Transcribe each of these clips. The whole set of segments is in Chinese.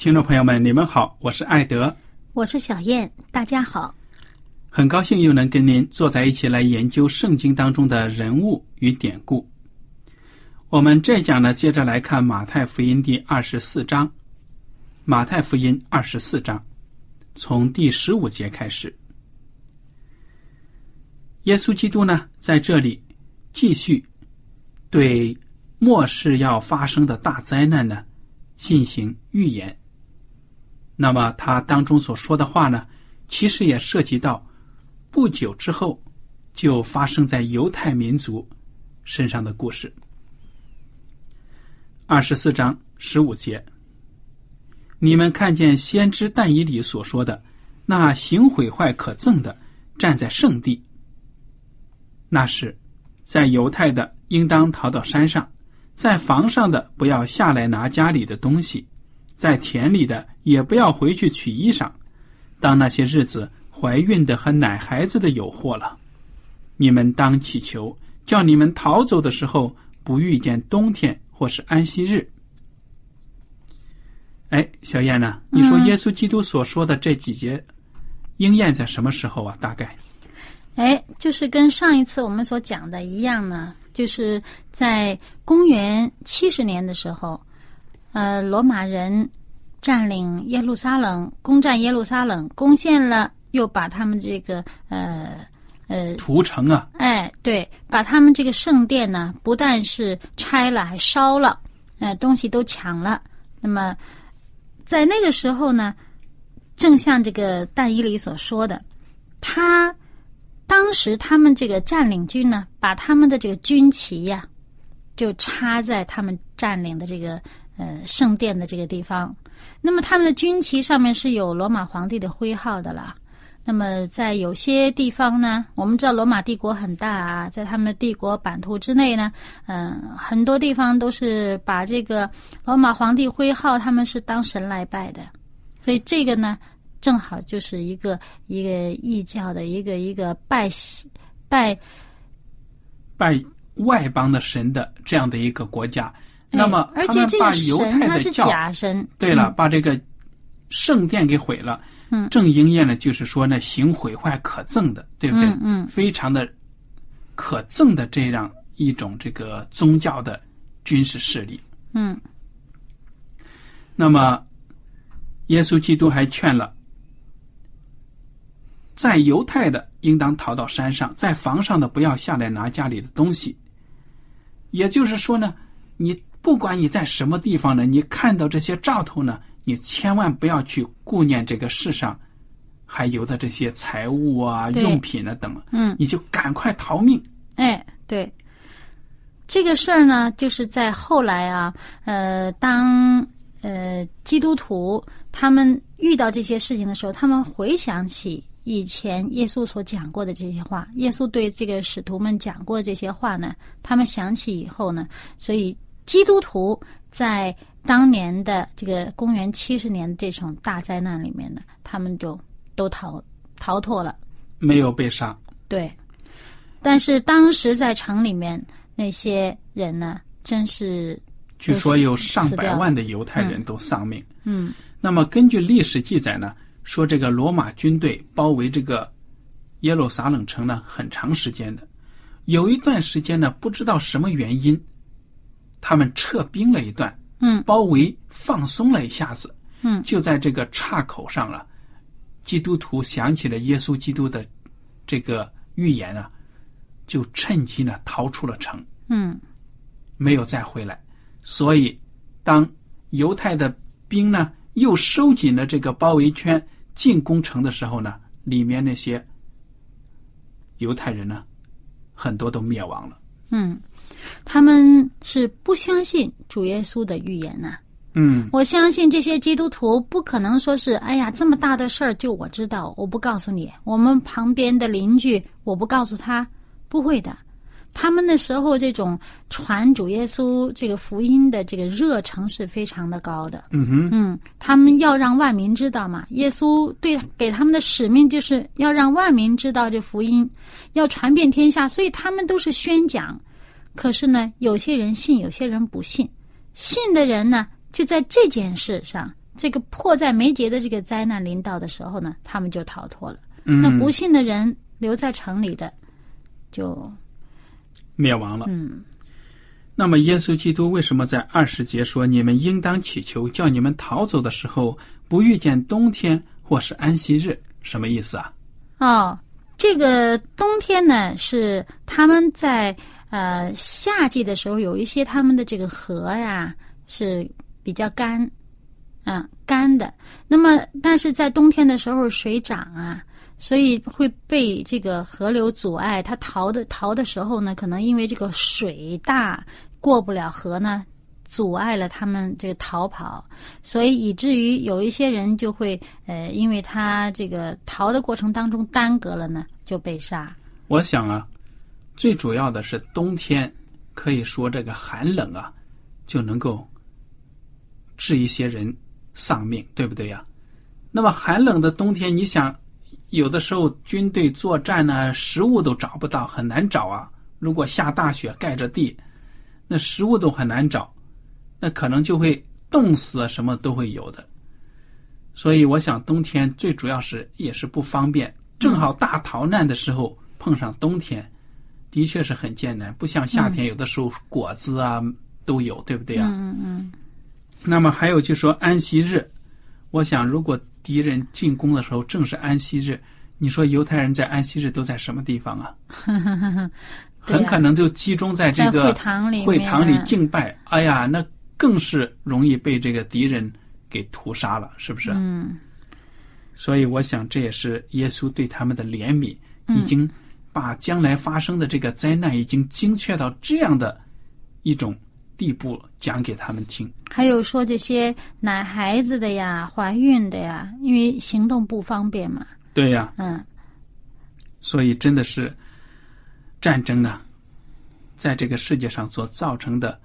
听众朋友们，你们好，我是艾德，我是小燕，大家好。很高兴又能跟您坐在一起来研究圣经当中的人物与典故。我们这讲呢，接着来看马太福音第二十四章。马太福音二十四章，从第十五节开始，耶稣基督呢在这里继续对末世要发生的大灾难呢进行预言。那么他当中所说的话呢，其实也涉及到不久之后就发生在犹太民族身上的故事。二十四章十五节，你们看见先知但以里所说的那行毁坏可憎的站在圣地，那是在犹太的应当逃到山上，在房上的不要下来拿家里的东西。在田里的也不要回去取衣裳，当那些日子怀孕的和奶孩子的有祸了，你们当祈求，叫你们逃走的时候不遇见冬天或是安息日。哎，小燕呢？你说耶稣基督所说的这几节应验在什么时候啊？大概？哎，就是跟上一次我们所讲的一样呢，就是在公元七十年的时候。呃，罗马人占领耶路撒冷，攻占耶路撒冷，攻陷了，又把他们这个呃呃屠城啊，哎，对，把他们这个圣殿呢，不但是拆了，还烧了，呃，东西都抢了。那么在那个时候呢，正像这个但伊里所说的，他当时他们这个占领军呢，把他们的这个军旗呀，就插在他们占领的这个。呃，圣殿的这个地方，那么他们的军旗上面是有罗马皇帝的徽号的啦。那么在有些地方呢，我们知道罗马帝国很大啊，在他们的帝国版图之内呢，嗯，很多地方都是把这个罗马皇帝徽号，他们是当神来拜的。所以这个呢，正好就是一个一个异教的一个一个拜拜拜外邦的神的这样的一个国家。那么，而且把犹太的教假神。对了，把这个圣殿给毁了，嗯，正应验了，就是说呢，行毁坏可憎的，对不对？嗯，非常的可憎的这样一种这个宗教的军事势力。嗯。那么，耶稣基督还劝了，在犹太的应当逃到山上，在房上的不要下来拿家里的东西。也就是说呢，你。不管你在什么地方呢，你看到这些兆头呢，你千万不要去顾念这个世上还有的这些财物啊、用品啊等，嗯，你就赶快逃命。哎，对，这个事儿呢，就是在后来啊，呃，当呃基督徒他们遇到这些事情的时候，他们回想起。以前耶稣所讲过的这些话，耶稣对这个使徒们讲过这些话呢，他们想起以后呢，所以基督徒在当年的这个公元七十年这场大灾难里面呢，他们就都逃逃脱了，没有被杀。对。但是当时在城里面那些人呢，真是据说有上百万的犹太人都丧命。嗯那么根据历史记载呢，说这个罗马军队包围这个耶路撒冷城呢很长时间的，有一段时间呢不知道什么原因，他们撤兵了一段，嗯包围放松了一下子，嗯就在这个岔口上了，基督徒想起了耶稣基督的这个预言啊，就趁机呢逃出了城。嗯没有再回来。所以，当犹太的兵呢又收紧了这个包围圈进攻城的时候呢，里面那些犹太人呢，很多都灭亡了。嗯，他们是不相信主耶稣的预言呐、嗯，我相信这些基督徒不可能说是，哎呀，这么大的事儿就我知道，我不告诉你。我们旁边的邻居，我不告诉他，不会的。他们那时候这种传主耶稣这个福音的这个热诚是非常的高的。嗯哼，嗯，他们要让万民知道嘛。耶稣对给他们的使命就是要让万民知道这福音，要传遍天下，所以他们都是宣讲。可是呢，有些人信，有些人不信。信的人呢，就在这件事上，这个迫在眉睫的这个灾难临到的时候呢，他们就逃脱了。嗯，那不信的人留在城里的，就灭亡了。嗯那么，耶稣基督为什么在二十节说：“你们应当祈求，叫你们逃走的时候不遇见冬天或是安息日？”什么意思啊？哦，这个冬天呢是他们在呃夏季的时候有一些他们的这个河呀是比较干，啊干的。那么但是在冬天的时候水涨啊，所以会被这个河流阻碍。他逃的逃的时候呢，可能因为这个水大过不了河呢。阻碍了他们这个逃跑，所以以至于有一些人就会呃，因为他这个逃的过程当中耽搁了呢，就被杀。我想啊，最主要的是冬天，可以说这个寒冷啊，就能够致一些人丧命，对不对呀？那么寒冷的冬天，你想，有的时候军队作战呢，食物都找不到，很难找啊。如果下大雪盖着地，那食物都很难找，那可能就会冻死啊，什么都会有的。所以我想，冬天最主要是也是不方便，正好大逃难的时候碰上冬天，的确是很艰难，不像夏天有的时候果子啊都有，对不对啊？嗯嗯那么还有就说安息日，我想如果敌人进攻的时候正是安息日，你说犹太人在安息日都在什么地方啊？很可能就集中在这个会堂里会堂里敬拜。哎呀，那更是容易被这个敌人给屠杀了，是不是？嗯所以我想这也是耶稣对他们的怜悯，嗯已经把将来发生的这个灾难已经精确到这样的一种地步讲给他们听。还有说这些奶孩子的呀、怀孕的呀，因为行动不方便嘛，对呀、嗯所以真的是战争呢，在这个世界上所造成的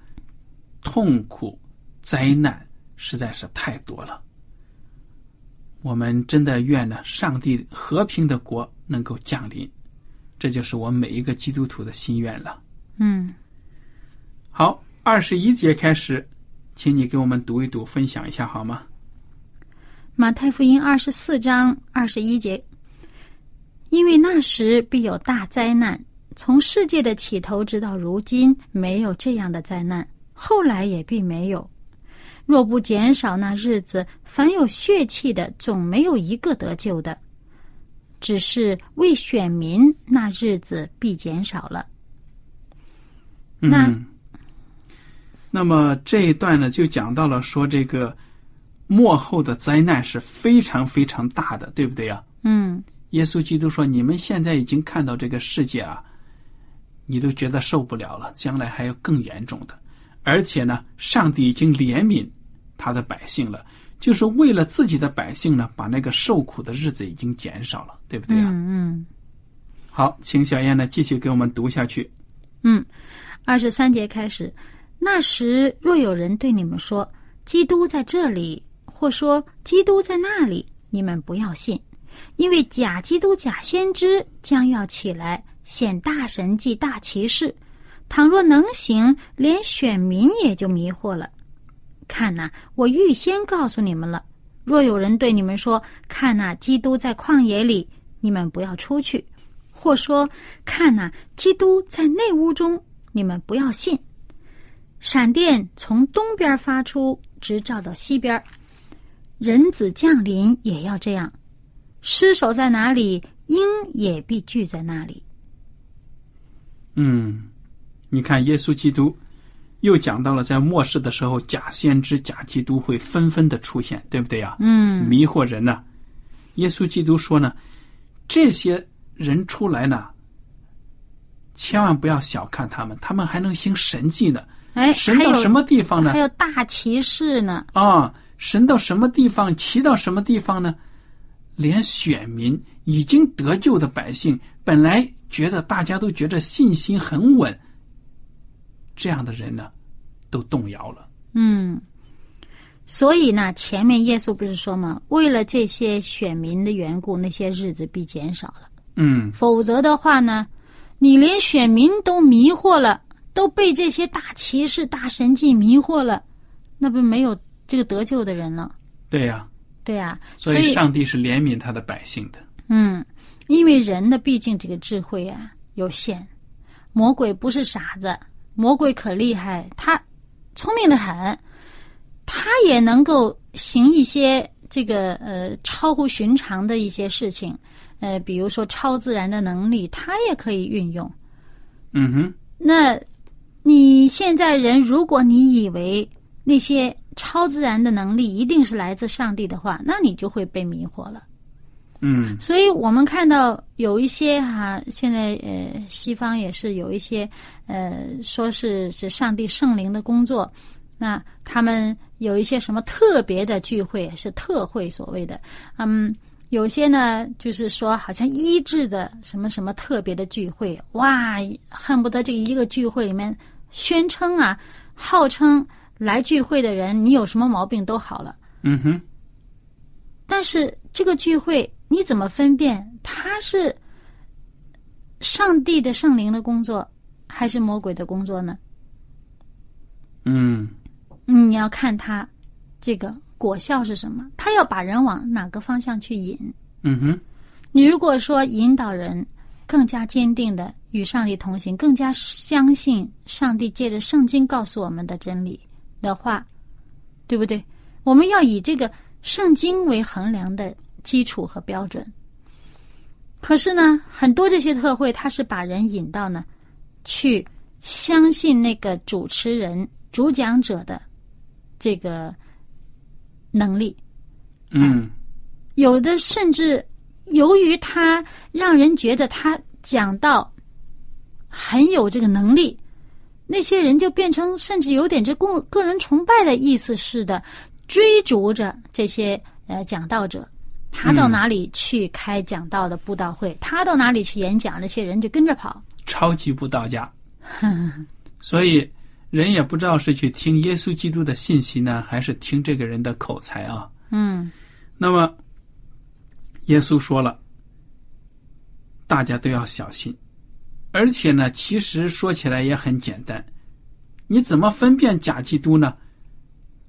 痛苦、灾难实在是太多了。我们真的愿呢，上帝和平的国能够降临，这就是我每一个基督徒的心愿了。嗯，好，二十一节开始，请你给我们读一读，分享一下好吗？马太福音二十四章二十一节，因为那时必有大灾难，从世界的起头直到如今，没有这样的灾难，后来也并没有。若不减少那日子，凡有血气的，总没有一个得救的。只是为选民，那日子必减少了。那嗯，那么这一段呢，就讲到了说这个幕后的灾难是非常非常大的，对不对呀？嗯耶稣基督说：“你们现在已经看到这个世界啊，你都觉得受不了了，将来还有更严重的。而且呢，上帝已经怜悯他的百姓了，就是为了自己的百姓呢，把那个受苦的日子已经减少了，对不对啊、嗯嗯好，请小燕呢继续给我们读下去。嗯，二十三节开始，那时若有人对你们说基督在这里，或说基督在那里，你们不要信，因为假基督、假先知将要起来显大神迹、大奇事。倘若能行，连选民也就迷惑了。看呐、我预先告诉你们了。若有人对你们说：“看呐、基督在旷野里”，你们不要出去；或说：“看呐、基督在内屋中”，你们不要信。闪电从东边发出，直照到西边。人子降临也要这样。尸首在哪里，鹰也必聚在那里。嗯，你看，耶稣基督又讲到了在末世的时候，假先知、假基督会纷纷的出现，对不对呀？嗯迷惑人呢、耶稣基督说呢，这些人出来呢，千万不要小看他们，他们还能行神迹呢。哎，神到什么地方呢还？有大骑士呢。啊，神到什么地方，骑到什么地方呢？连选民已经得救的百姓，本来觉得大家都觉得信心很稳，这样的人呢，都动摇了。嗯，所以呢，前面耶稣不是说吗？为了这些选民的缘故，那些日子必减少了。嗯，否则的话呢，你连选民都迷惑了，都被这些大骑士、大神迹迷惑了，那不没有这个得救的人了？对呀、对呀、所以上帝是怜悯他的百姓的。嗯，因为人的毕竟这个智慧啊有限，魔鬼不是傻子，魔鬼可厉害，他聪明的很，他也能够行一些这个呃超乎寻常的一些事情，呃，比如说超自然的能力，他也可以运用。嗯哼，那你现在人，如果你以为那些超自然的能力一定是来自上帝的话，那你就会被迷惑了。嗯。所以我们看到有一些哈、现在呃，西方也是有一些呃，说是是上帝圣灵的工作，那他们有一些什么特别的聚会，是特会所谓的，嗯，有些呢就是说好像医治的什么什么特别的聚会，哇，恨不得这一个聚会里面宣称啊，号称来聚会的人，你有什么毛病都好了。嗯哼，但是这个聚会你怎么分辨他是上帝的圣灵的工作，还是魔鬼的工作呢？嗯嗯，你要看他这个果效是什么，他要把人往哪个方向去引。嗯哼，你如果说引导人更加坚定的与上帝同行，更加相信上帝借着圣经告诉我们的真理的话，对不对？我们要以这个圣经为衡量的基础和标准。可是呢，很多这些特会，它是把人引到呢，去相信那个主持人、主讲者的这个能力。嗯有的甚至由于他让人觉得他讲到很有这个能力，那些人就变成甚至有点这个个人崇拜的意思似的，追逐着这些呃讲道者。他到嗯哪里去开讲道的布道会，他到哪里去演讲，那些人就跟着跑。超级布道家，所以人也不知道是去听耶稣基督的信息呢，还是听这个人的口才啊。嗯那么，耶稣说了，大家都要小心，而且呢，其实说起来也很简单，你怎么分辨假基督呢？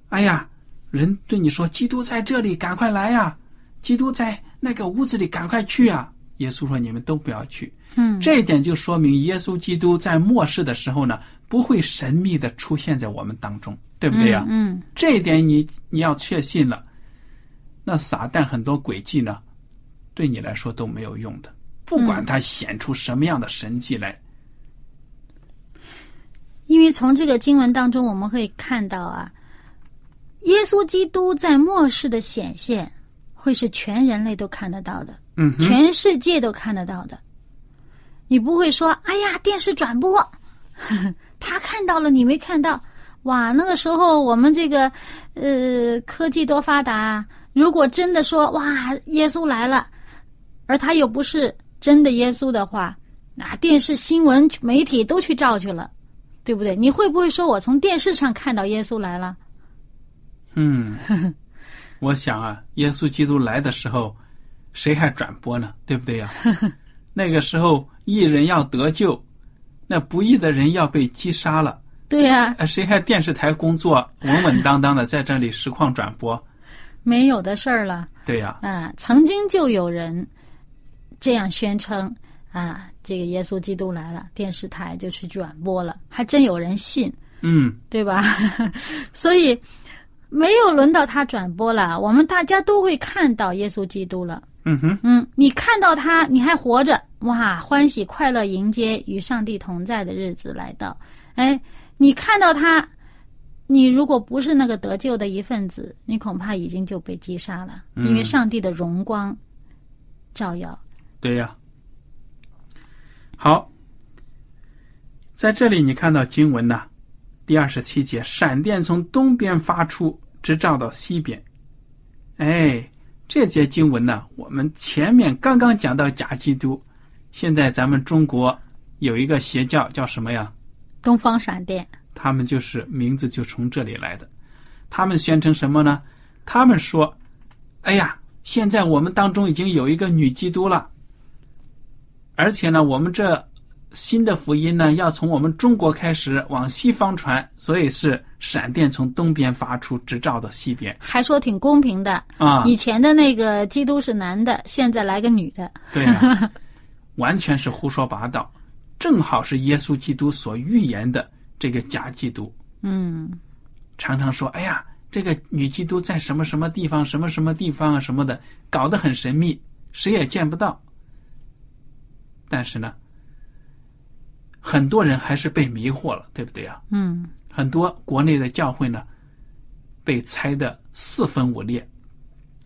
哎呀，人对你说基督在这里，赶快来呀！基督在那个屋子里，赶快去啊！耶稣说：“你们都不要去。”嗯这一点就说明耶稣基督在末世的时候呢，不会神秘的出现在我们当中，对不对呀、嗯这一点你你要确信了，那撒旦很多诡计呢，对你来说都没有用的，不管他显出什么样的神迹来。因为从这个经文当中，我们可以看到啊，耶稣基督在末世的显现，会是全人类都看得到的，嗯，全世界都看得到的。你不会说，哎呀，电视转播，他看到了，你没看到，哇，那个时候我们这个呃科技多发达，如果真的说哇耶稣来了，而他又不是真的耶稣的话，那电视新闻媒体都去照去了，对不对？你会不会说我从电视上看到耶稣来了？嗯，我想啊，耶稣基督来的时候，谁还转播呢？对不对呀？那个时候义人要得救，那不义的人要被击杀了。对呀、呃谁还电视台工作稳稳当当的在这里实况转播？没有的事儿了。对呀、啊，曾经就有人这样宣称啊，这个耶稣基督来了，电视台就去转播了，还真有人信，嗯，对吧？所以没有轮到他转播了，我们大家都会看到耶稣基督了。嗯哼，嗯，你看到他，你还活着，哇，欢喜快乐迎接与上帝同在的日子来到。哎，你看到他，你如果不是那个得救的一份子，你恐怕已经就被击杀了，因为上帝的荣光照耀。对呀。好，在这里你看到经文呐，第二十七节，闪电从东边发出，直照到西边。哎，这节经文呢，我们前面刚刚讲到假基督，现在咱们中国有一个邪教叫什么呀？东方闪电，他们就是名字就从这里来的。他们宣称什么呢？他们说：“哎呀，现在我们当中已经有一个女基督了，而且呢，我们这新的福音呢，要从我们中国开始往西方传，所以是闪电从东边发出，直照到西边还说挺公平的。啊。以前的那个基督是男的，现在来个女的。对呀、完全是胡说八道，正好是耶稣基督所预言的这个假基督。嗯，常常说：“哎呀，这个女基督在什么什么地方，什么什么地方啊，什么的，搞得很神秘，谁也见不到。”但是呢，很多人还是被迷惑了，对不对啊？嗯，很多国内的教会呢，被拆的四分五裂，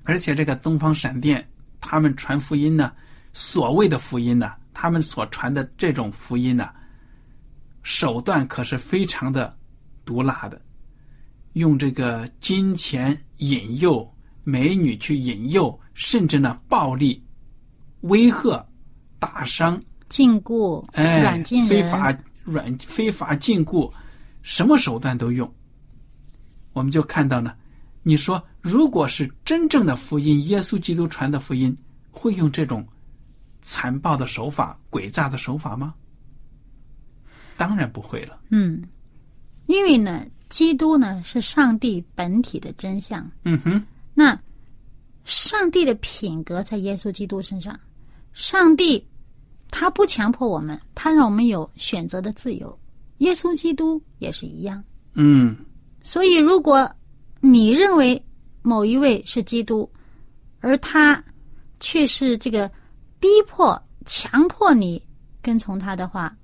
而且这个东方闪电，他们传福音呢，所谓的福音呢，他们所传的这种福音呢，手段可是非常的毒辣的，用这个金钱引诱美女去引诱，甚至呢暴力威吓、打伤禁锢、哎，软禁，非法软非法禁锢，什么手段都用。我们就看到呢，你说如果是真正的福音，耶稣基督传的福音，会用这种残暴的手法、诡诈的手法吗？当然不会了。嗯，因为呢，基督呢是上帝本体的真相。嗯哼，那上帝的品格在耶稣基督身上，上帝他不强迫我们，他让我们有选择的自由。耶稣基督也是一样。嗯，所以，如果你认为某一位是基督，而他却是这个逼迫、强迫你跟从他的话，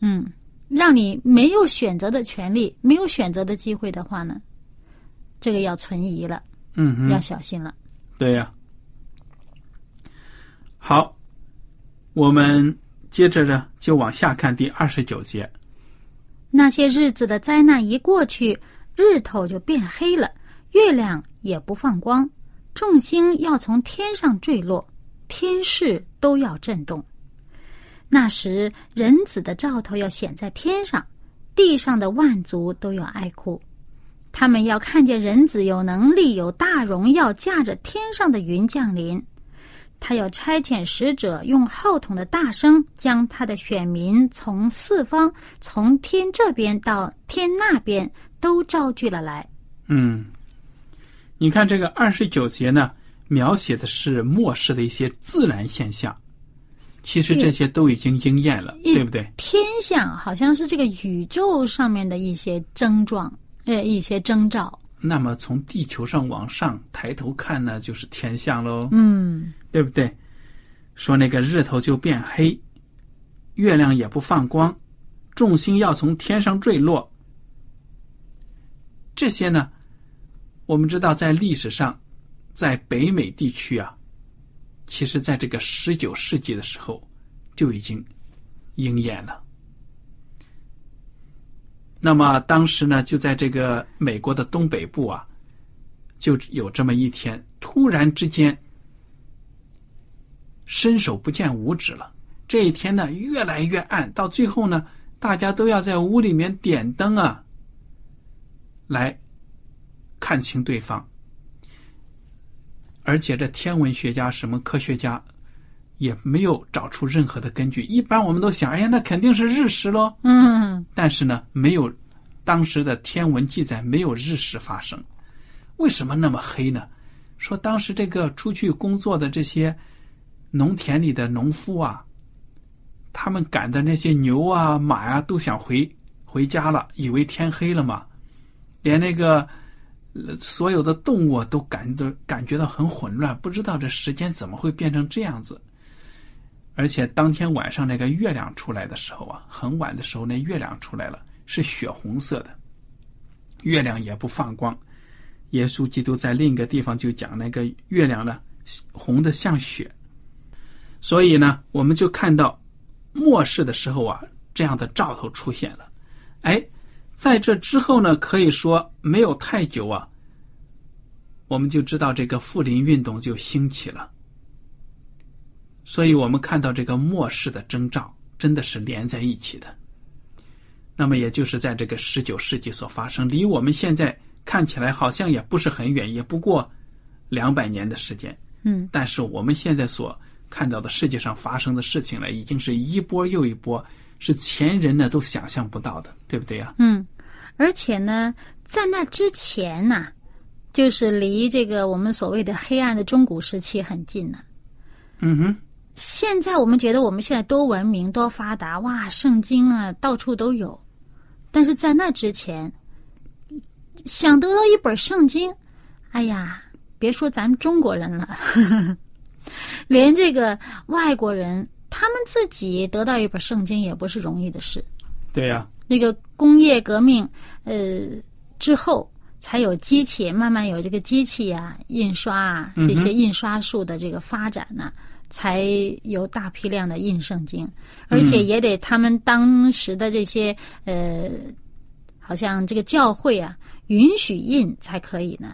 嗯，让你没有选择的权利、没有选择的机会的话呢，这个要存疑了，嗯要，小心了。对呀、好，我们接着着就往下看第二十九节。那些日子的灾难一过去，日头就变黑了，月亮也不放光，众星要从天上坠落，天势都要震动。那时，人子的兆头要显在天上，地上的万族都要哀哭。他们要看见人子有能力、有大荣耀，驾着天上的云降临。他要差遣使者，用号筒的大声，将他的选民从四方，从天这边到天那边，都招聚了来。嗯，你看这个二十九节呢，描写的是末世的一些自然现象，其实这些都已经应验了，一对不对？天象好像是这个宇宙上面的一些征状，呃，一些征兆。那么从地球上往上抬头看呢，就是天象喽，嗯，对不对？说那个日头就变黑，月亮也不放光，众星要从天上坠落。这些呢，我们知道在历史上，在北美地区啊，其实在这个十九世纪的时候就已经应验了。那么当时呢，就在这个美国的东北部啊，就有这么一天，突然之间伸手不见五指了。这一天呢，越来越暗，到最后呢，大家都要在屋里面点灯啊，来看清对方。而且这天文学家、什么科学家也没有找出任何的根据。一般我们都想，哎呀，那肯定是日食喽。嗯，但是呢，没有当时的天文记载没有日食发生。为什么那么黑呢？说当时这个出去工作的这些农田里的农夫啊，他们赶的那些牛啊、马呀、都想回回家了，以为天黑了嘛，连那个。所有的动物都感到感觉到很混乱，不知道这时间怎么会变成这样子。而且当天晚上那个月亮出来的时候啊，很晚的时候那月亮出来了，是血红色的，月亮也不放光。耶稣基督在另一个地方就讲那个月亮呢，红的像血。所以呢，我们就看到末世的时候啊，这样的兆头出现了。哎。在这之后呢，可以说没有太久啊，我们就知道这个复临运动就兴起了。所以我们看到这个末世的征兆真的是连在一起的。那么也就是在这个十九世纪所发生，离我们现在看起来好像也不是很远，也不过两百年的时间。嗯，但是我们现在所看到的世界上发生的事情呢，已经是一波又一波。是前人呢都想象不到的，对不对呀？嗯，而且呢，在那之前呢，就是离这个我们所谓的黑暗的中古时期很近呢。嗯哼。现在我们觉得我们现在多文明多发达哇，圣经啊到处都有，但是在那之前，想得到一本圣经，哎呀，别说咱们中国人了，连这个外国人。他们自己得到一本圣经也不是容易的事，对呀。那个工业革命，呃，之后才有机器，慢慢有这个机器啊，印刷啊，这些印刷术的这个发展呢，才有大批量的印圣经，而且也得他们当时的这些呃，好像这个教会啊，允许印才可以呢。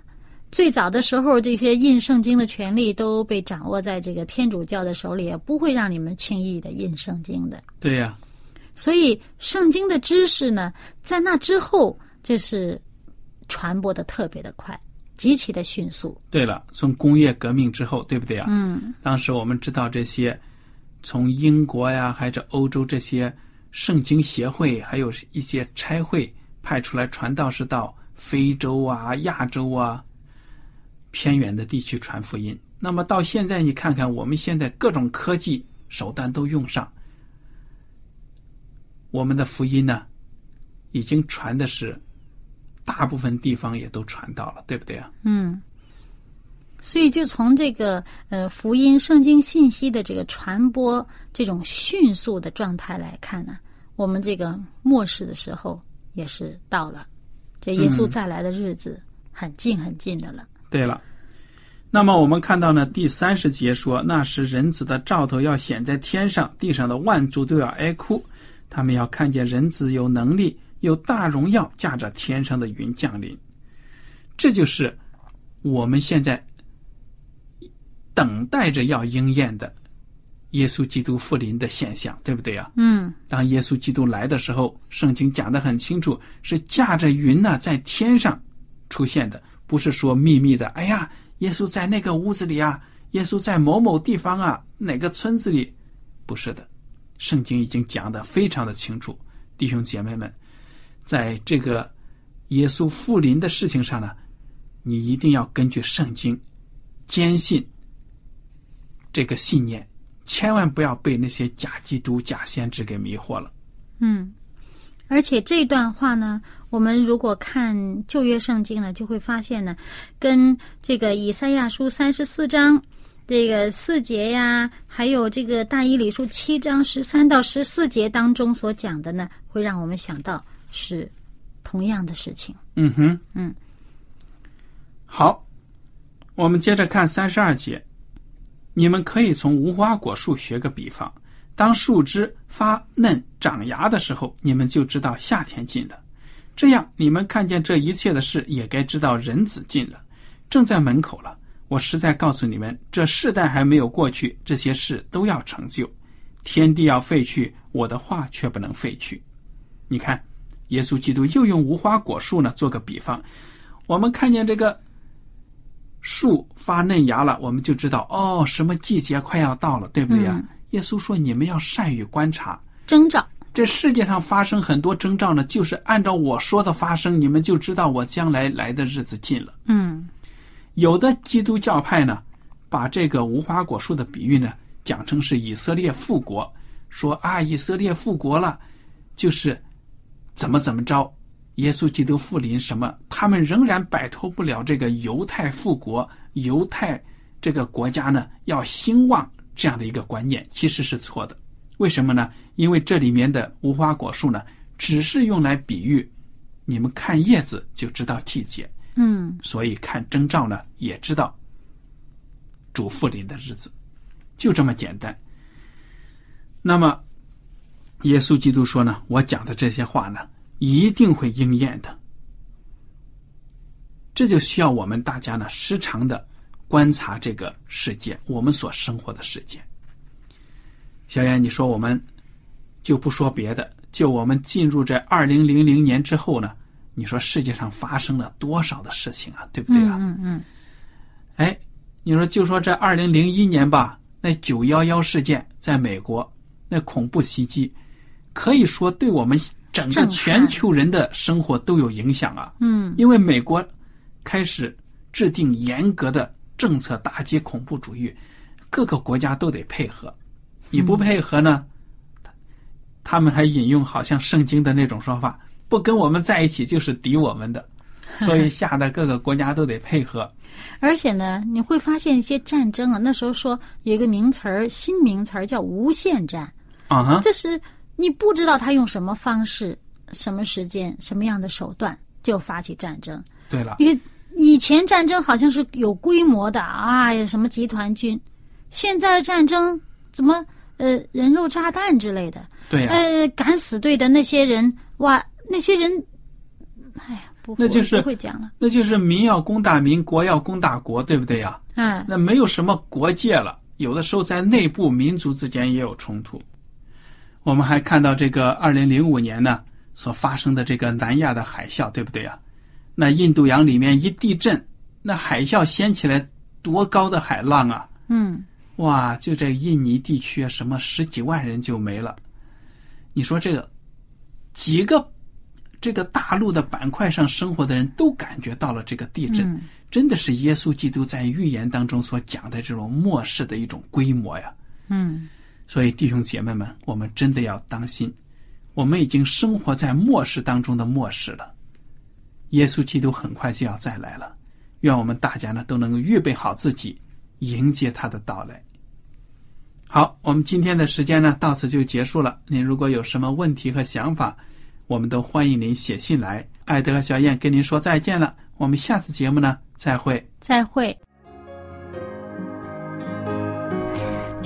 最早的时候，这些印圣经的权利都被掌握在这个天主教的手里，不会让你们轻易的印圣经的。对呀，所以圣经的知识呢，在那之后，这是传播的特别的快，极其的迅速。对了，从工业革命之后，对不对啊？嗯。当时我们知道这些，从英国呀，还是欧洲这些圣经协会，还有一些差会派出来传道士到非洲啊、亚洲啊。偏远的地区传福音，那么到现在你看看，我们现在各种科技手段都用上，我们的福音呢，已经传的是大部分地方也都传到了，对不对啊？嗯。所以就从这个呃福音圣经信息的这个传播这种迅速的状态来看呢，我们这个末世的时候也是到了，这耶稣再来的日子很近很近的了。对了，那么我们看到呢，第三十节说，那时人子的兆头要显在天上，地上的万族都要哀哭，他们要看见人子有能力、有大荣耀，驾着天上的云降临。这就是我们现在等待着要应验的耶稣基督复临的现象，对不对呀？嗯。当耶稣基督来的时候，圣经讲的很清楚，是驾着云呢，在天上出现的。不是说秘密的，哎呀，耶稣在那个屋子里啊，耶稣在某某地方啊，哪个村子里？不是的，圣经已经讲的非常的清楚。弟兄姐妹们，在这个耶稣复临的事情上呢，你一定要根据圣经，坚信这个信念，千万不要被那些假基督、假先知给迷惑了。嗯，而且这段话呢。我们如果看旧约圣经呢，就会发现呢，跟这个以赛亚书三十四章这个四节呀，还有这个大以理书七章十三到十四节当中所讲的呢，会让我们想到是同样的事情。嗯哼，嗯，好，我们接着看三十二节，你们可以从无花果树学个比方，当树枝发嫩长芽的时候，你们就知道夏天近了。这样，你们看见这一切的事，也该知道人子近了，正在门口了。我实在告诉你们，这世代还没有过去，这些事都要成就。天地要废去，我的话却不能废去。你看，耶稣基督又用无花果树呢做个比方。我们看见这个树发嫩芽了，我们就知道哦，什么季节快要到了，对不对呀？耶稣说：“你们要善于观察征兆。这世界上发生很多征兆呢，就是按照我说的发生，你们就知道我将来来的日子近了。”嗯。有的基督教派呢，把这个无花果树的比喻呢讲成是以色列复国，说啊，以色列复国了，就是怎么怎么着，耶稣基督复临什么，他们仍然摆脱不了这个犹太复国、犹太这个国家呢要兴旺这样的一个观念，其实是错的。为什么呢？因为这里面的无花果树呢，只是用来比喻，你们看叶子就知道季节。嗯，所以看征兆呢，也知道主复临的日子，就这么简单。那么，耶稣基督说呢，我讲的这些话呢，一定会应验的。这就需要我们大家呢，时常的观察这个世界，我们所生活的世界。小燕，你说我们就不说别的，就我们进入这二零零零年之后呢？你说世界上发生了多少的事情啊？对不对啊？嗯嗯。哎，你说就说这二零零一年吧，那九幺幺事件在美国那恐怖袭击，可以说对我们整个全球人的生活都有影响啊。嗯。因为美国开始制定严格的政策打击恐怖主义，各个国家都得配合。你不配合呢，他们还引用好像圣经的那种说法。不跟我们在一起就是敌我们的，所以吓得各个国家都得配合。而且呢，你会发现一些战争啊，那时候说有一个名词儿，新名词儿叫无限战啊，这是你不知道他用什么方式、什么时间、什么样的手段就发起战争。对了，因为以前战争好像是有规模的啊，什么集团军，现在的战争怎么呃人肉炸弹之类的？对呀，呃，敢死队的那些人哇。那些人，哎呀，不，那就是不会讲了。那就是民要攻打民，国要攻打国，对不对呀？嗯，那没有什么国界了。有的时候在内部民族之间也有冲突。我们还看到这个二零零五年呢所发生的这个南亚的海啸，对不对啊？那印度洋里面一地震，那海啸掀起来多高的海浪啊！嗯，哇，就这印尼地区，什么十几万人就没了。你说这个几个？这个大陆的板块上生活的人都感觉到了这个地震，真的是耶稣基督在预言当中所讲的这种末世的一种规模呀。嗯，所以弟兄姐妹们，我们真的要当心，我们已经生活在末世当中的末世了。耶稣基督很快就要再来了，愿我们大家呢都能够预备好自己，迎接他的到来。好，我们今天的时间呢到此就结束了。您如果有什么问题和想法，我们都欢迎您写信来，艾德和小燕跟您说再见了。我们下次节目呢，再会。再会。